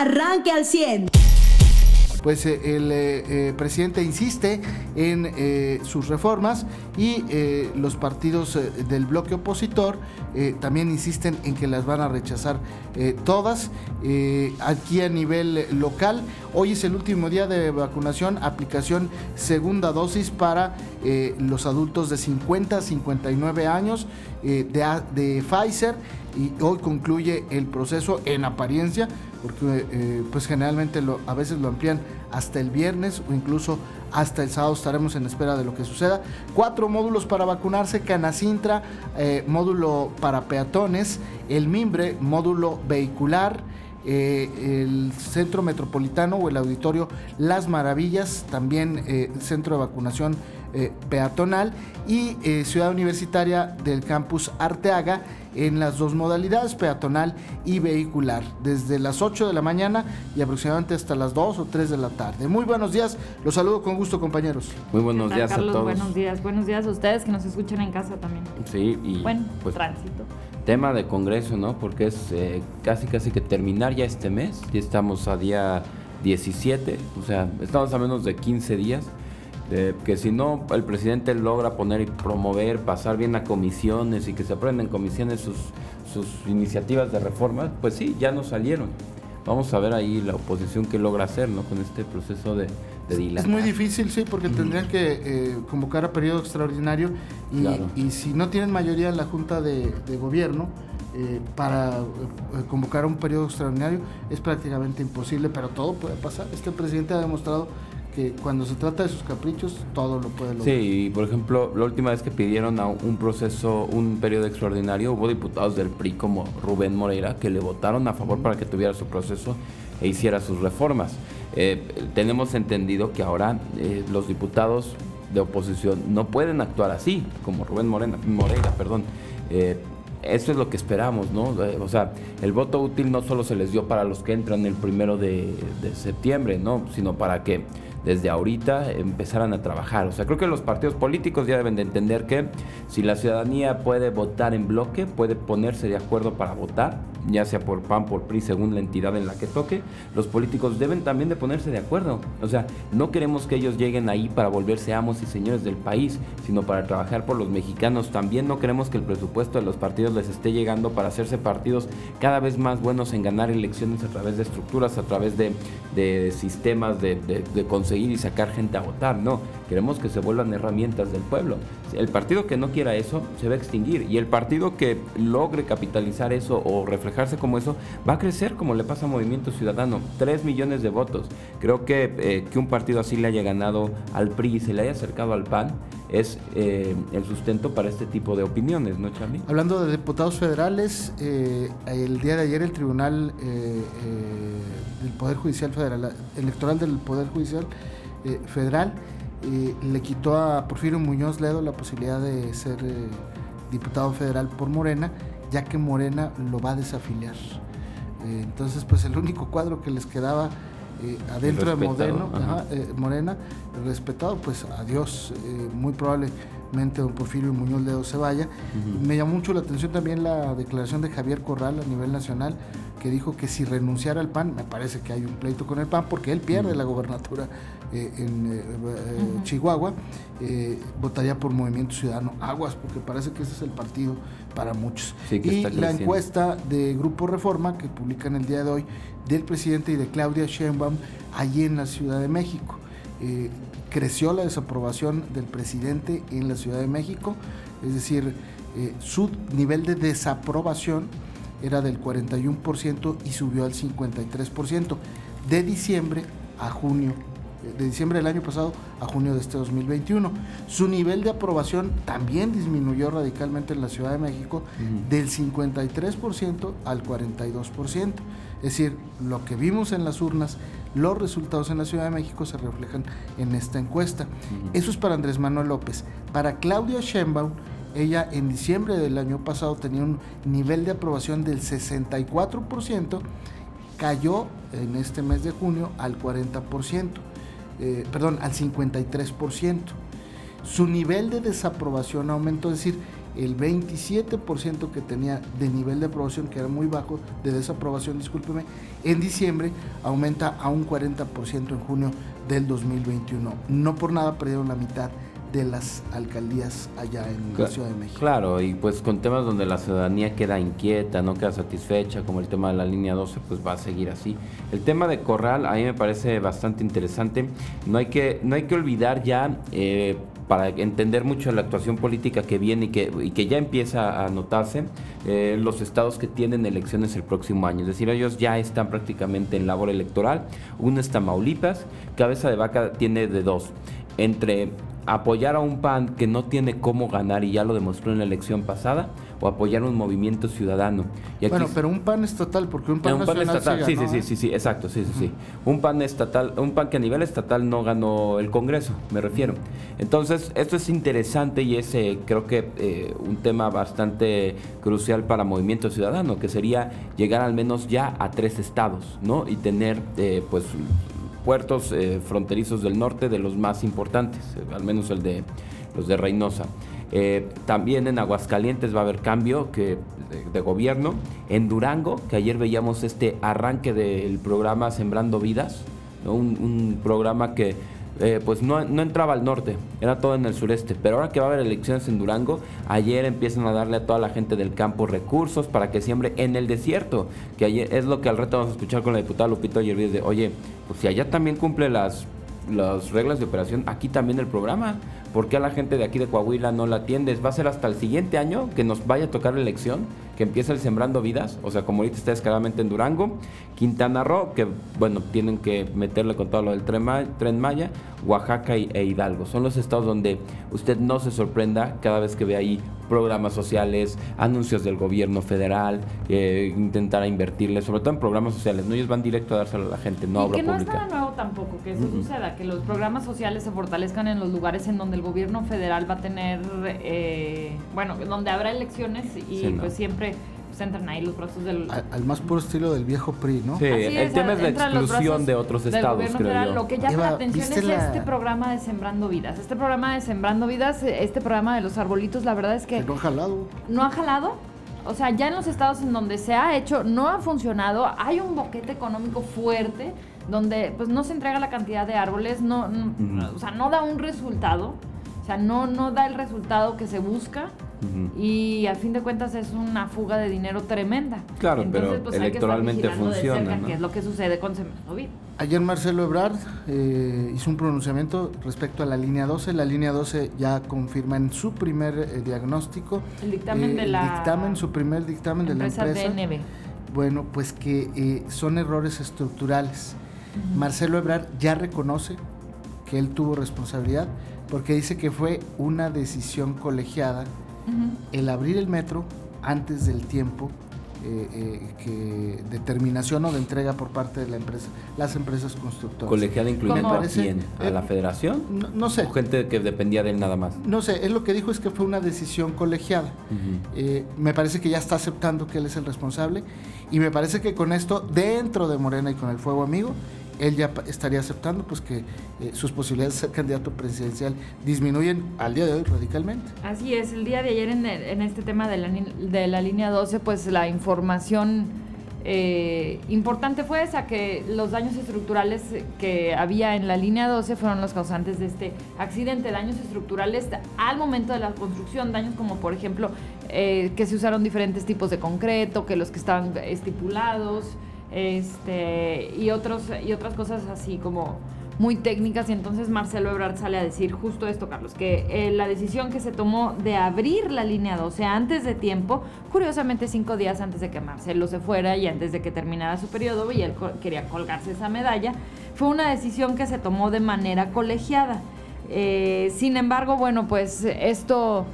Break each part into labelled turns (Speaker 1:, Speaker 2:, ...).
Speaker 1: arranque al 100
Speaker 2: pues eh, el eh, eh, presidente insiste en sus reformas y los partidos del bloque opositor también insisten en que las van a rechazar todas. aquí a nivel local, hoy es el último día de vacunación, aplicación segunda dosis para los adultos de 50 a 59 años de, de Pfizer y hoy concluye el proceso en apariencia porque eh, pues generalmente a veces lo amplían hasta el viernes o incluso hasta el sábado estaremos en espera de lo que suceda. Cuatro módulos para vacunarse, Canacintra, eh, módulo para peatones, el Mimbre, módulo vehicular, eh, el Centro Metropolitano o el Auditorio Las Maravillas, también centro de vacunación peatonal y Ciudad Universitaria del campus Arteaga en las dos modalidades, peatonal y vehicular, desde las 8 de la mañana y aproximadamente hasta las 2 o 3 de la tarde. Muy buenos días, los saludo con gusto compañeros.
Speaker 3: Muy buenos días a todos.
Speaker 4: Buenos días, buenos días a ustedes que nos escuchan en casa también.
Speaker 3: Sí, y
Speaker 4: buen pues, tránsito.
Speaker 3: Tema de Congreso, ¿no? Porque es eh, casi casi que terminar ya este mes, ya estamos a día 17, o sea, estamos a menos de 15 días que si no el presidente logra poner y promover, pasar bien a comisiones y que se aprueben en comisiones sus, sus iniciativas de reforma, pues sí, ya no salieron. Vamos a ver ahí la oposición que logra hacer ¿no? con este proceso de, de
Speaker 2: Es muy difícil, sí, porque tendrían que eh, convocar a periodo extraordinario y, y, si no tienen mayoría en la Junta de, Gobierno, eh, para eh, convocar un periodo extraordinario es prácticamente imposible, pero todo puede pasar. Este presidente ha demostrado que cuando se trata de sus caprichos, todo lo puede lograr.
Speaker 3: Sí, y por ejemplo, la última vez que pidieron a un proceso, un periodo extraordinario, hubo diputados del PRI como Rubén Moreira que le votaron a favor para que tuviera su proceso e hiciera sus reformas. Eh, tenemos entendido que ahora eh, los diputados de oposición no pueden actuar así, como Rubén Morena, Moreira, perdón. Eh, eso es lo que esperamos, ¿no? O sea, el voto útil no solo se les dio para los que entran el primero de, de septiembre, ¿no? Sino para que desde ahorita empezaran a trabajar. O sea, creo que los partidos políticos ya deben de entender que si la ciudadanía puede votar en bloque, puede ponerse de acuerdo para votar, ya sea por PAN, por PRI, según la entidad en la que toque, los políticos deben también de ponerse de acuerdo. O sea, no queremos que ellos lleguen ahí para volverse amos y señores del país, sino para trabajar por los mexicanos. También no queremos que el presupuesto de los partidos les esté llegando para hacerse partidos cada vez más buenos en ganar elecciones a través de estructuras, a través de, sistemas de, de, conseguir y sacar gente a votar, no, queremos que se vuelvan herramientas del pueblo. El partido que no quiera eso se va a extinguir y el partido que logre capitalizar eso o reflejarse como eso va a crecer como le pasa a Movimiento Ciudadano, 3 millones de votos. Creo que eh, que un partido así le haya ganado al PRI y se le haya acercado al PAN es eh, el sustento para este tipo de opiniones, ¿no, Charlie?
Speaker 2: Hablando de diputados federales, eh, el día de ayer el Tribunal del Poder Judicial Federal, electoral del Poder Judicial Federal, le quitó a Porfirio Muñoz Ledo la posibilidad de ser diputado federal por Morena, ya que Morena lo va a desafiliar. entonces, pues el único cuadro que les quedaba eh, adentro de Modeno, eh, Morena, respetado, pues adiós, eh, muy probablemente don Porfirio Muñoz Ledo se vaya. Me llamó mucho la atención también la declaración de Javier Corral a nivel nacional, que dijo que si renunciara al PAN, me parece que hay un pleito con el PAN, porque él pierde la gobernatura en Chihuahua, votaría por Movimiento Ciudadano Aguas, porque parece que ese es el partido para muchos. y la encuesta de Grupo Reforma, que publican el día de hoy, del presidente y de Claudia Sheinbaum allí en la Ciudad de México. Eh, creció la desaprobación del presidente en la Ciudad de México, es decir, eh, su nivel de desaprobación era del 41% y subió al 53% de diciembre a junio, eh, de diciembre del año pasado a junio de este 2021. Su nivel de aprobación también disminuyó radicalmente en la Ciudad de México del 53% al 42%. Es decir, lo que vimos en las urnas, los resultados en la Ciudad de México se reflejan en esta encuesta. Eso es para Andrés Manuel López. Para Claudia Sheinbaum, ella en diciembre del año pasado tenía un nivel de aprobación del 64%, cayó en este mes de junio al 40%, eh, perdón, al 53%. Su nivel de desaprobación aumentó, es decir, el 27% que tenía de nivel de aprobación, que era muy bajo, de desaprobación, discúlpeme, en diciembre aumenta a un 40% en junio del 2021. No por nada perdieron la mitad de las alcaldías allá en la Ciudad de México.
Speaker 3: Claro, y pues con temas donde la ciudadanía queda inquieta, no queda satisfecha, como el tema de la línea 12, pues va a seguir así. El tema de Corral a mí me parece bastante interesante. No hay que, no hay que olvidar ya, eh, para entender mucho la actuación política que viene y que, y que ya empieza a notarse, eh, los estados que tienen elecciones el próximo año. Es decir, ellos ya están prácticamente en labor electoral. Uno es Tamaulipas, cabeza de vaca tiene de dos. Entre apoyar a un PAN que no tiene cómo ganar y ya lo demostró en la elección pasada, o apoyar un movimiento ciudadano.
Speaker 2: Y bueno, pero un PAN estatal, porque un PAN,
Speaker 3: un PAN estatal, sí, sí, sí, sí, sí, exacto, sí, sí, sí. Un PAN estatal, un PAN que a nivel estatal no ganó el Congreso, me refiero. Entonces, esto es interesante y es, eh, creo que, eh, un tema bastante crucial para Movimiento Ciudadano, que sería llegar al menos ya a tres estados, ¿no? Y tener, eh, pues, puertos eh, fronterizos del norte de los más importantes, eh, al menos el de los de Reynosa. Eh, también en Aguascalientes va a haber cambio que, de, gobierno. En Durango, que ayer veíamos este arranque del programa Sembrando Vidas, un programa que eh, pues no, entraba al norte, era todo en el sureste. Pero ahora que va a haber elecciones en Durango, ayer empiezan a darle a toda la gente del campo recursos para que siembre en el desierto. Que ayer es lo que al reto vamos a escuchar con la diputada Lupito ayer de, oye, pues si allá también cumple las, las reglas de operación, aquí también el programa. ¿Por qué a la gente de aquí de Coahuila no la atiendes? Va a ser hasta el siguiente año que nos vaya a tocar la elección, que empieza Sembrando Vidas, o sea, como ahorita está descaradamente en Durango, Quintana Roo, que bueno, tienen que meterle con todo lo del Tren Maya, Oaxaca e Hidalgo. Son los estados donde usted no se sorprenda cada vez que ve ahí programas sociales, anuncios del gobierno federal, eh, intentar invertirle, sobre todo en programas sociales, ¿no? Ellos van directo a dárselo a la gente, no
Speaker 4: y
Speaker 3: obra
Speaker 4: que no
Speaker 3: es
Speaker 4: nada nuevo tampoco que eso suceda, que los programas sociales se fortalezcan en los lugares en donde el gobierno federal va a tener, eh, bueno, donde habrá elecciones y pues siempre pues, entran ahí los brazos del...
Speaker 2: Al, más puro estilo del viejo PRI, ¿no?
Speaker 3: Sí, el tema es la exclusión de otros estados, creo yo.
Speaker 4: Lo que llama la atención es este programa de Sembrando Vidas. Este programa de Sembrando Vidas, este programa de los arbolitos, la verdad es que...
Speaker 2: no ha jalado.
Speaker 4: No ha jalado. O sea, ya en los estados en donde se ha hecho, no ha funcionado. Hay un boquete económico fuerte donde pues no se entrega la cantidad de árboles, no, o sea, no da un resultado. O sea, no, no da el resultado que se busca y al fin de cuentas es una fuga de dinero tremenda.
Speaker 3: Claro, pero pues, electoralmente funciona.
Speaker 4: ¿Qué es lo que sucede con Sembrando
Speaker 2: Ayer Marcelo Ebrard eh, hizo un pronunciamiento respecto a la línea 12. La línea 12 ya confirma en su primer eh, diagnóstico.
Speaker 4: El dictamen de la.
Speaker 2: Dictamen, su primer dictamen de la empresa.
Speaker 4: DNB.
Speaker 2: Bueno, pues que eh, son errores estructurales. Marcelo Ebrard ya reconoce que él tuvo responsabilidad porque dice que fue una decisión colegiada el abrir el metro antes del tiempo eh, eh, que determinación o de entrega por parte de la empresa, las empresas constructoras.
Speaker 3: ¿Colegiada incluye a quién? ¿A la eh, federación?
Speaker 2: No, sé.
Speaker 3: ¿O gente que dependía de él nada más?
Speaker 2: No sé, él lo que dijo es que fue una decisión colegiada. me parece que ya está aceptando que él es el responsable y me parece que con esto, dentro de Morena y con el Fuego Amigo, él ya estaría aceptando pues que eh, sus posibilidades de ser candidato presidencial disminuyen al día de hoy radicalmente.
Speaker 4: Así es, el día de ayer en, este tema de la, de la, línea 12, pues la información eh, importante fue esa, que los daños estructurales que había en la línea 12 fueron los causantes de este accidente, daños estructurales al momento de la construcción, daños como por ejemplo eh, que se usaron diferentes tipos de concreto, que los que estaban estipulados, este, y, otros, y otras cosas así como muy técnicas y entonces Marcelo Ebrard sale a decir justo esto, Carlos, que eh, la decisión que se tomó de abrir la línea 12 antes de tiempo, curiosamente cinco días antes de que Marcelo se fuera y antes de que terminara su periodo y él quería colgarse esa medalla, fue una decisión que se tomó de manera colegiada. Eh, sin embargo, bueno, pues esto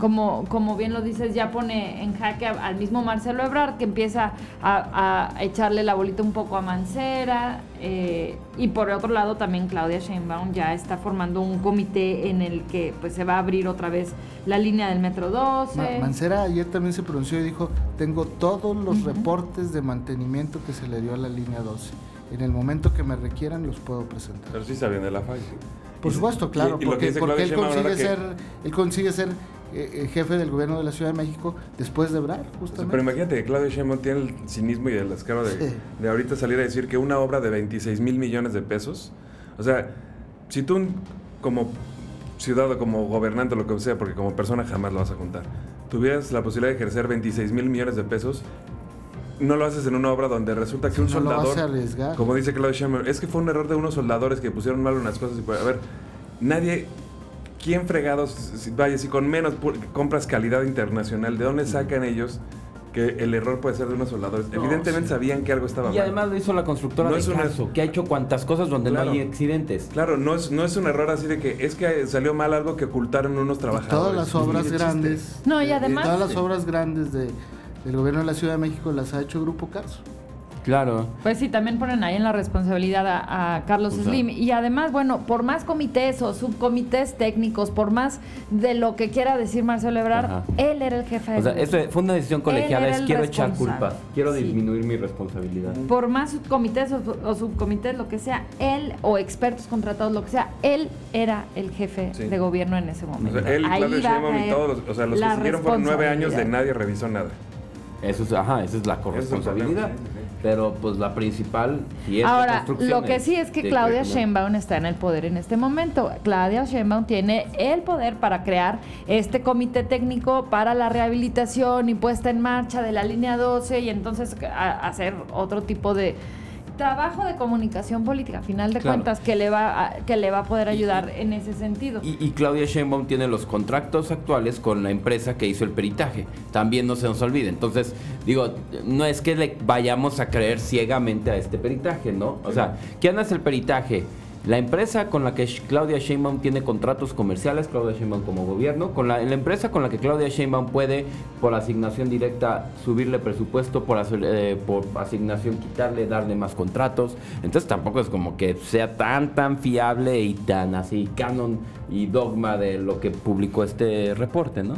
Speaker 4: como, como bien lo dices, ya pone en jaque al mismo Marcelo Ebrard, que empieza a, echarle la bolita un poco a Mancera. Eh, y por otro lado, también Claudia Sheinbaum ya está formando un comité en el que pues se va a abrir otra vez la línea del Metro 12.
Speaker 2: Mancera ayer también se pronunció y dijo, tengo todos los reportes de mantenimiento que se le dio a la línea 12. En el momento que me requieran los puedo presentar.
Speaker 1: Pero sí saben de la falla.
Speaker 2: Por supuesto, claro, porque, él, consigue ser, él consigue ser jefe del gobierno de la Ciudad de México después de Ebrard, justamente.
Speaker 1: Pero imagínate que Claudio Sheinbaum tiene el cinismo y el descaro de, de ahorita salir a decir que una obra de 26 mil millones de pesos, o sea, si tú como ciudadano, como gobernante, lo que sea, porque como persona jamás lo vas a contar, tuvieras la posibilidad de ejercer 26 mil millones de pesos, no lo haces en una obra donde resulta que un
Speaker 2: No lo
Speaker 1: soldador,
Speaker 2: arriesgar.
Speaker 1: como dice Claudio Sheinbaum, es que fue un error de unos soldadores que pusieron mal unas cosas y pues, a ver, nadie ¿Quién fregados, si- vaya, si con menos compras calidad internacional, ¿de dónde sacan ellos que el error puede ser de unos soldadores?
Speaker 3: No,
Speaker 1: Evidentemente
Speaker 3: sí.
Speaker 1: sabían que algo estaba
Speaker 3: Y
Speaker 1: mal.
Speaker 3: además lo hizo la constructora
Speaker 1: No
Speaker 3: de
Speaker 1: es una-
Speaker 3: caso, que ha hecho cuantas cosas donde
Speaker 1: Claro.
Speaker 3: no hay accidentes.
Speaker 1: Claro, no es, no es un error así de que es que salió mal algo que ocultaron unos
Speaker 2: Y
Speaker 1: trabajadores.
Speaker 2: todas las obras grandes.
Speaker 4: No, y
Speaker 2: eh,
Speaker 4: además-
Speaker 2: todas las obras grandes de, del gobierno de la Ciudad de México las ha hecho Grupo Carso.
Speaker 3: Claro.
Speaker 4: Pues sí, también ponen ahí en la responsabilidad a, a Carlos
Speaker 3: O sea.
Speaker 4: Slim. Y además, bueno, por más comités o subcomités técnicos, por más de lo que quiera decir Marcelo Ebrard,
Speaker 3: Ajá.
Speaker 4: él era el jefe
Speaker 3: O sea,
Speaker 4: de
Speaker 3: esto fue una decisión colegiada, es quiero echar culpas, quiero
Speaker 4: Sí.
Speaker 3: disminuir mi responsabilidad.
Speaker 4: Por más subcomités o, o subcomités, lo que sea, él o expertos contratados, lo que sea, él era el jefe
Speaker 1: Sí.
Speaker 4: de gobierno en ese
Speaker 1: O
Speaker 4: momento.
Speaker 1: sea, él,
Speaker 4: Ahí va a caer
Speaker 1: todos los, o sea, los que siguieron fueron nueve años de nadie revisó nada.
Speaker 3: Eso es, ajá, esa es la corresponsabilidad. Pero pues la principal de
Speaker 4: Ahora, lo que sí es que Claudia Sheinbaum está en el poder en este momento. Claudia Sheinbaum tiene el poder para crear este comité técnico para la rehabilitación y puesta en marcha de la línea 12 y entonces a- hacer otro tipo de trabajo de comunicación política, a final de
Speaker 3: Claro.
Speaker 4: cuentas, que le va a, que le va a poder ayudar en ese sentido.
Speaker 3: Y, y Claudia Sheinbaum tiene los contratos actuales con la empresa que hizo el peritaje. También no se nos olvide. Entonces, digo, no es que le vayamos a creer ciegamente a este peritaje, ¿no? O sea, ¿quién hace el peritaje? La empresa con la que Claudia Sheinbaum tiene contratos comerciales, Claudia Sheinbaum como gobierno, con la, la empresa con la que Claudia Sheinbaum puede, por asignación directa, subirle presupuesto, por, eh, por asignación quitarle, darle más contratos. Entonces tampoco es como que sea tan, tan fiable y tan así canon y dogma de lo que publicó este reporte, ¿no?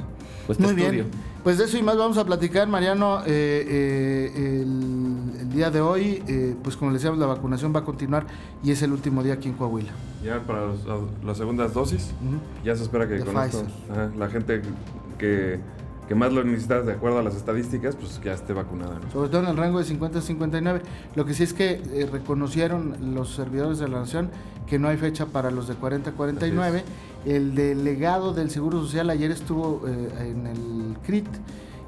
Speaker 3: Este
Speaker 2: Muy
Speaker 3: estudio.
Speaker 2: bien. Pues de eso y más vamos a platicar, Mariano. eh, eh, el, el día de hoy, eh, pues como le decíamos, la vacunación va a continuar y es el último día aquí en Coahuila.
Speaker 1: Ya para los- las segundas dosis, ya se espera que con esto, ajá, la gente que, que más lo necesita de acuerdo a las estadísticas, pues ya esté vacunada. ¿no?
Speaker 2: Sobre todo en el rango de 50 a 59. Lo que sí es que eh, reconocieron los servidores de la Nación que no hay fecha para los de 40 a 49. El delegado del Seguro Social ayer estuvo eh, en el CRIT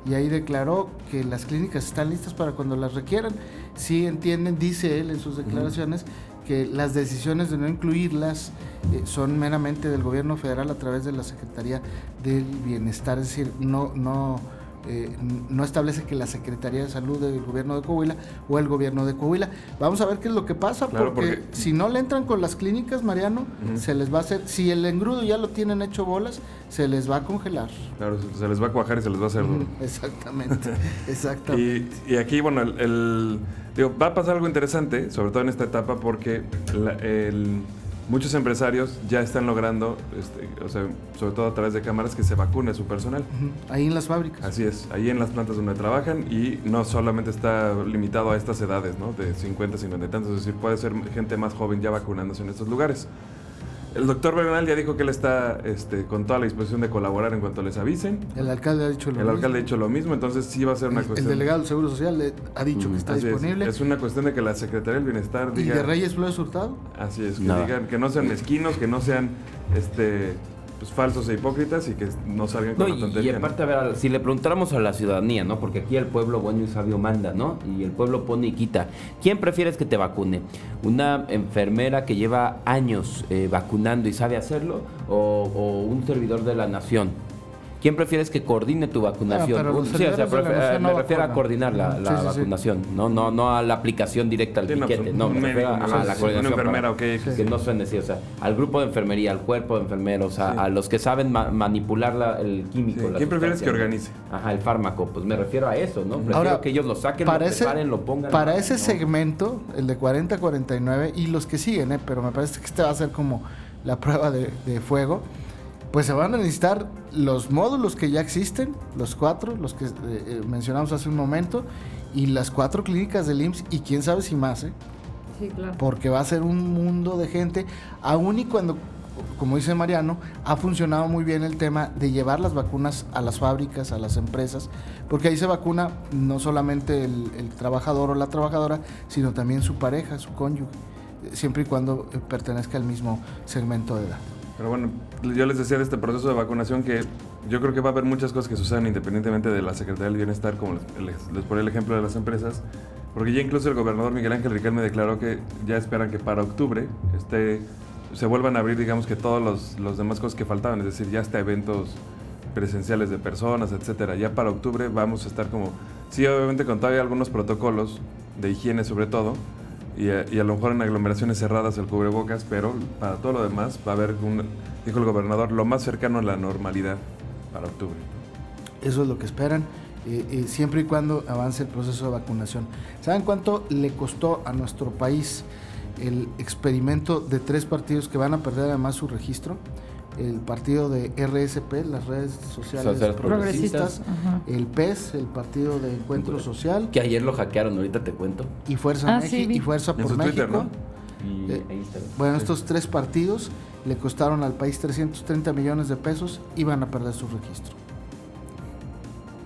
Speaker 2: y ahí declaró que las clínicas están listas para cuando las requieran. Sí entienden, dice él en sus declaraciones, que las decisiones de no incluirlas eh, son meramente del gobierno federal a través de la Secretaría del Bienestar, es decir, no, no, eh, no establece que la Secretaría de Salud del gobierno de Coahuila o el gobierno de Coahuila. Vamos a ver qué es lo que pasa,
Speaker 1: Claro,
Speaker 2: porque,
Speaker 1: porque-
Speaker 2: si no le entran con las clínicas, Mariano, se les va a hacer, si el engrudo ya lo tienen hecho bolas, se les va a congelar.
Speaker 1: Claro, se, les va a cuajar y se les va a hacer duro.
Speaker 2: Exactamente, exactamente.
Speaker 1: Y, y aquí, bueno, el, el- digo, va a pasar algo interesante, sobre todo en esta etapa, porque la- el- muchos empresarios ya están logrando, este, o sea, sobre todo a través de cámaras, que se vacune su personal.
Speaker 2: Ahí en las fábricas.
Speaker 1: Así es, ahí en las plantas donde trabajan y no solamente está limitado a estas edades, ¿no? De 50, 50 y tantos, es decir, puede ser gente más joven ya vacunándose en estos lugares. El doctor Bernal ya dijo que él está este, con toda la disposición de colaborar en cuanto les avisen.
Speaker 2: El alcalde ha dicho lo
Speaker 1: El
Speaker 2: mismo.
Speaker 1: alcalde ha dicho lo mismo, entonces sí va a ser una
Speaker 2: El-
Speaker 1: cuestión.
Speaker 2: El delegado del Seguro Social le ha dicho que
Speaker 3: Mm,
Speaker 2: está
Speaker 1: es,
Speaker 2: disponible.
Speaker 1: Es, una cuestión de que la Secretaría del Bienestar
Speaker 2: ¿Y
Speaker 1: diga.
Speaker 2: de Reyes Flores Hurtado?
Speaker 1: Así es, que digan que no sean mezquinos, que no sean este, pues, falsos e hipócritas y que no salgan
Speaker 3: No,
Speaker 1: con la
Speaker 3: y,
Speaker 1: tontería.
Speaker 3: y
Speaker 1: ¿no?
Speaker 3: aparte, a ver, si le preguntáramos a la ciudadanía, ¿no? Porque aquí el pueblo bueno y sabio manda, ¿no? Y el pueblo pone y quita. ¿Quién prefieres que te vacune? ¿Una enfermera que lleva años eh, vacunando y sabe hacerlo? ¿O, o un servidor de la nación? ¿Quién prefieres que coordine tu vacunación?
Speaker 2: Ah,
Speaker 3: sí, o sea,
Speaker 2: nación
Speaker 3: me refiero a coordinar la, la
Speaker 2: Sí, sí, sí.
Speaker 3: vacunación, No, no, no a la aplicación directa al
Speaker 1: Sí,
Speaker 3: piquete.
Speaker 1: pues,
Speaker 3: No,
Speaker 1: un
Speaker 3: me refiero a, a la
Speaker 1: sí,
Speaker 3: coordinación.
Speaker 1: una enfermera,
Speaker 3: para-
Speaker 1: ok.
Speaker 3: Que no suene así, o sea, al grupo de enfermería, al cuerpo de enfermeros, a,
Speaker 1: Sí.
Speaker 3: a los que saben ma- manipular la- el químico.
Speaker 1: Sí,
Speaker 3: la
Speaker 1: ¿quién prefieres que organice?
Speaker 3: Ajá, el fármaco, pues me refiero a eso, ¿no? Prefiero
Speaker 2: Ahora,
Speaker 3: que ellos lo saquen,
Speaker 2: para
Speaker 3: lo
Speaker 2: ese,
Speaker 3: preparen, lo pongan.
Speaker 2: para
Speaker 3: ¿no?
Speaker 2: ese
Speaker 3: No.
Speaker 2: segmento, el de 40 a 49 y los que siguen, ¿eh? pero me parece que este va a ser como la prueba de, de fuego, pues se van a necesitar los módulos que ya existen, los cuatro, los que eh, eh, mencionamos hace un momento, y las cuatro clínicas del IMSS, y quién sabe si más, ¿eh?
Speaker 4: Sí, claro.
Speaker 2: porque va a ser un mundo de gente, aún y cuando como dice Mariano, ha funcionado muy bien el tema de llevar las vacunas a las fábricas, a las empresas, porque ahí se vacuna no solamente el, el trabajador o la trabajadora, sino también su pareja, su cónyuge, siempre y cuando eh, pertenezca al mismo segmento de edad.
Speaker 1: Pero bueno, yo les decía de este proceso de vacunación que yo creo que va a haber muchas cosas que sucedan independientemente de la Secretaría del Bienestar, como les, les, ponía el ejemplo de las empresas, porque ya incluso el gobernador Miguel Ángel Riquelme declaró que ya esperan que para octubre este, se vuelvan a abrir, digamos que todos los, los demás cosas que faltaban, es decir, ya hasta eventos presenciales de personas, etcétera. Ya para octubre vamos a estar como, sí, obviamente con todavía algunos protocolos de higiene sobre todo, y a, y a, lo mejor en aglomeraciones cerradas el cubrebocas, pero para todo lo demás va a haber, un, dijo el gobernador, lo más cercano a la normalidad para octubre.
Speaker 2: Eso es lo que esperan, eh, eh, siempre y cuando avance el proceso de vacunación. ¿Saben cuánto le costó a nuestro país el experimento de tres partidos que van a perder además su registro? El partido de RSP, las redes sociales,
Speaker 3: Sociales
Speaker 2: progresistas,
Speaker 4: Ajá.
Speaker 2: el PES, el partido de Encuentro Social,
Speaker 3: Que ayer lo hackearon, ahorita te cuento.
Speaker 2: y Fuerza
Speaker 4: Ah, sí,
Speaker 2: y Fuerza por
Speaker 1: su
Speaker 2: México.
Speaker 1: Twitter, ¿no?
Speaker 3: Y
Speaker 2: Eh. Bueno, estos tres partidos le costaron al país 330 millones de pesos y van a perder su registro.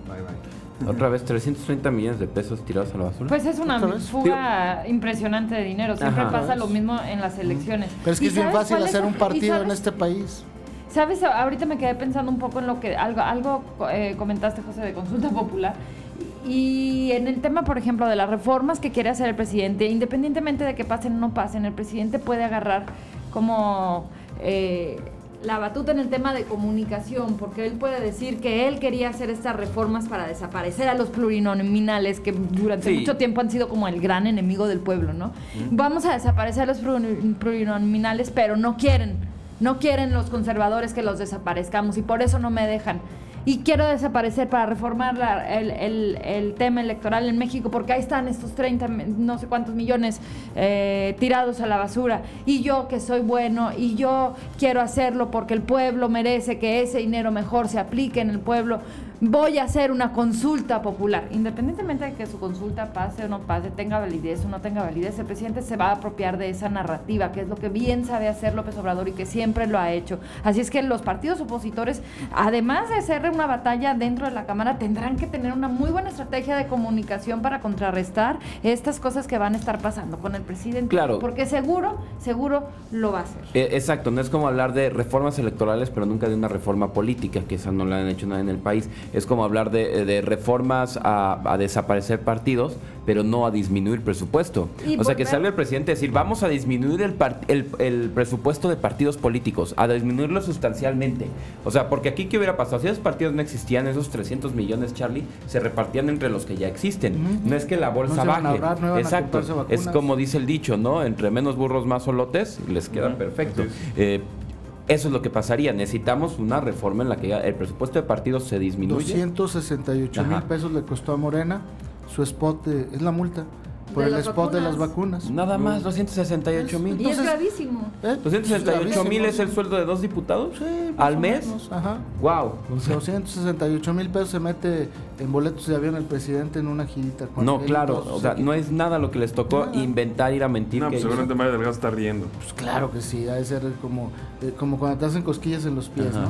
Speaker 1: Bye, bye.
Speaker 3: Otra vez 330 millones de pesos tirados a la basura.
Speaker 4: Pues es una fuga impresionante de dinero. Siempre
Speaker 3: Ajá.
Speaker 4: pasa lo mismo en las elecciones.
Speaker 2: Pero es que
Speaker 4: ¿Y
Speaker 2: es bien fácil hacer un partido en este país.
Speaker 4: Sabes, ahorita me quedé pensando un poco en lo que algo, algo eh, comentaste, José, de consulta popular. Y en el tema, por ejemplo, de las reformas que quiere hacer el presidente, independientemente de que pasen o no pasen, el presidente puede agarrar como eh, la batuta en el tema de comunicación, porque él puede decir que él quería hacer estas reformas para desaparecer a los plurinominales, que durante
Speaker 3: Sí.
Speaker 4: mucho tiempo han sido como el gran enemigo del pueblo, ¿no? Vamos a desaparecer a los pluri- plurinominales, pero no quieren. No quieren los conservadores que los desaparezcamos y por eso no me dejan. Y quiero desaparecer para reformar el, tema electoral en México porque ahí están estos 30, mi- no sé cuántos millones eh, tirados a la basura. Y yo que soy bueno y yo quiero hacerlo porque el pueblo merece que ese dinero mejor se aplique en el pueblo. Voy a hacer una consulta popular. Independientemente de que su consulta pase o no pase, tenga validez o no tenga validez, el presidente se va a apropiar de esa narrativa, que es lo que bien sabe hacer López Obrador y que siempre lo ha hecho. Así es que los partidos opositores, además de hacer una batalla dentro de la Cámara, tendrán que tener una muy buena estrategia de comunicación para contrarrestar estas cosas que van a estar pasando con el presidente.
Speaker 3: Claro.
Speaker 4: Porque seguro, seguro lo va a hacer.
Speaker 3: Eh, exacto, no es como hablar de reformas electorales, pero nunca de una reforma política, que esa no la han hecho nadie en el país. Es como hablar de, de reformas a, a desaparecer partidos, pero no a disminuir presupuesto. O sea, que salga el presidente a decir, vamos a disminuir el, par- el, el presupuesto de partidos políticos, a disminuirlo sustancialmente. O sea, porque aquí, ¿qué hubiera pasado? Si esos partidos no existían, esos 300 millones, Charlie, se repartían entre los que ya existen. No es que la bolsa
Speaker 2: No
Speaker 3: baje.
Speaker 2: ahorrar, no
Speaker 3: Exacto. Es como dice el dicho, ¿no? Entre menos burros, más solotes, les queda perfecto. Eh, eso es lo que pasaría. Necesitamos una reforma en la que el presupuesto de partidos se disminuye.
Speaker 2: 268 mil pesos le costó a Morena su spot, de- es la multa, por el spot de las
Speaker 4: vacunas.
Speaker 3: Nada más, 268 mil.
Speaker 4: Y es gravísimo.
Speaker 2: ¿Eh?
Speaker 3: 268 mil es el sueldo de dos diputados
Speaker 2: Sí,
Speaker 3: al
Speaker 2: o
Speaker 3: mes.
Speaker 2: menos, Ajá.
Speaker 3: Wow.
Speaker 2: 268 mil pesos se mete en boletos de avión el presidente en una girita. con
Speaker 3: No, claro, o sea, no es nada lo que les tocó
Speaker 2: Nada.
Speaker 3: inventar, ir a mentir.
Speaker 1: No,
Speaker 3: que
Speaker 1: pues seguramente Mario Delgado está riendo.
Speaker 2: Pues claro que sí, ha de ser como, eh, como cuando te hacen cosquillas en los pies,
Speaker 3: Ajá.
Speaker 2: ¿no?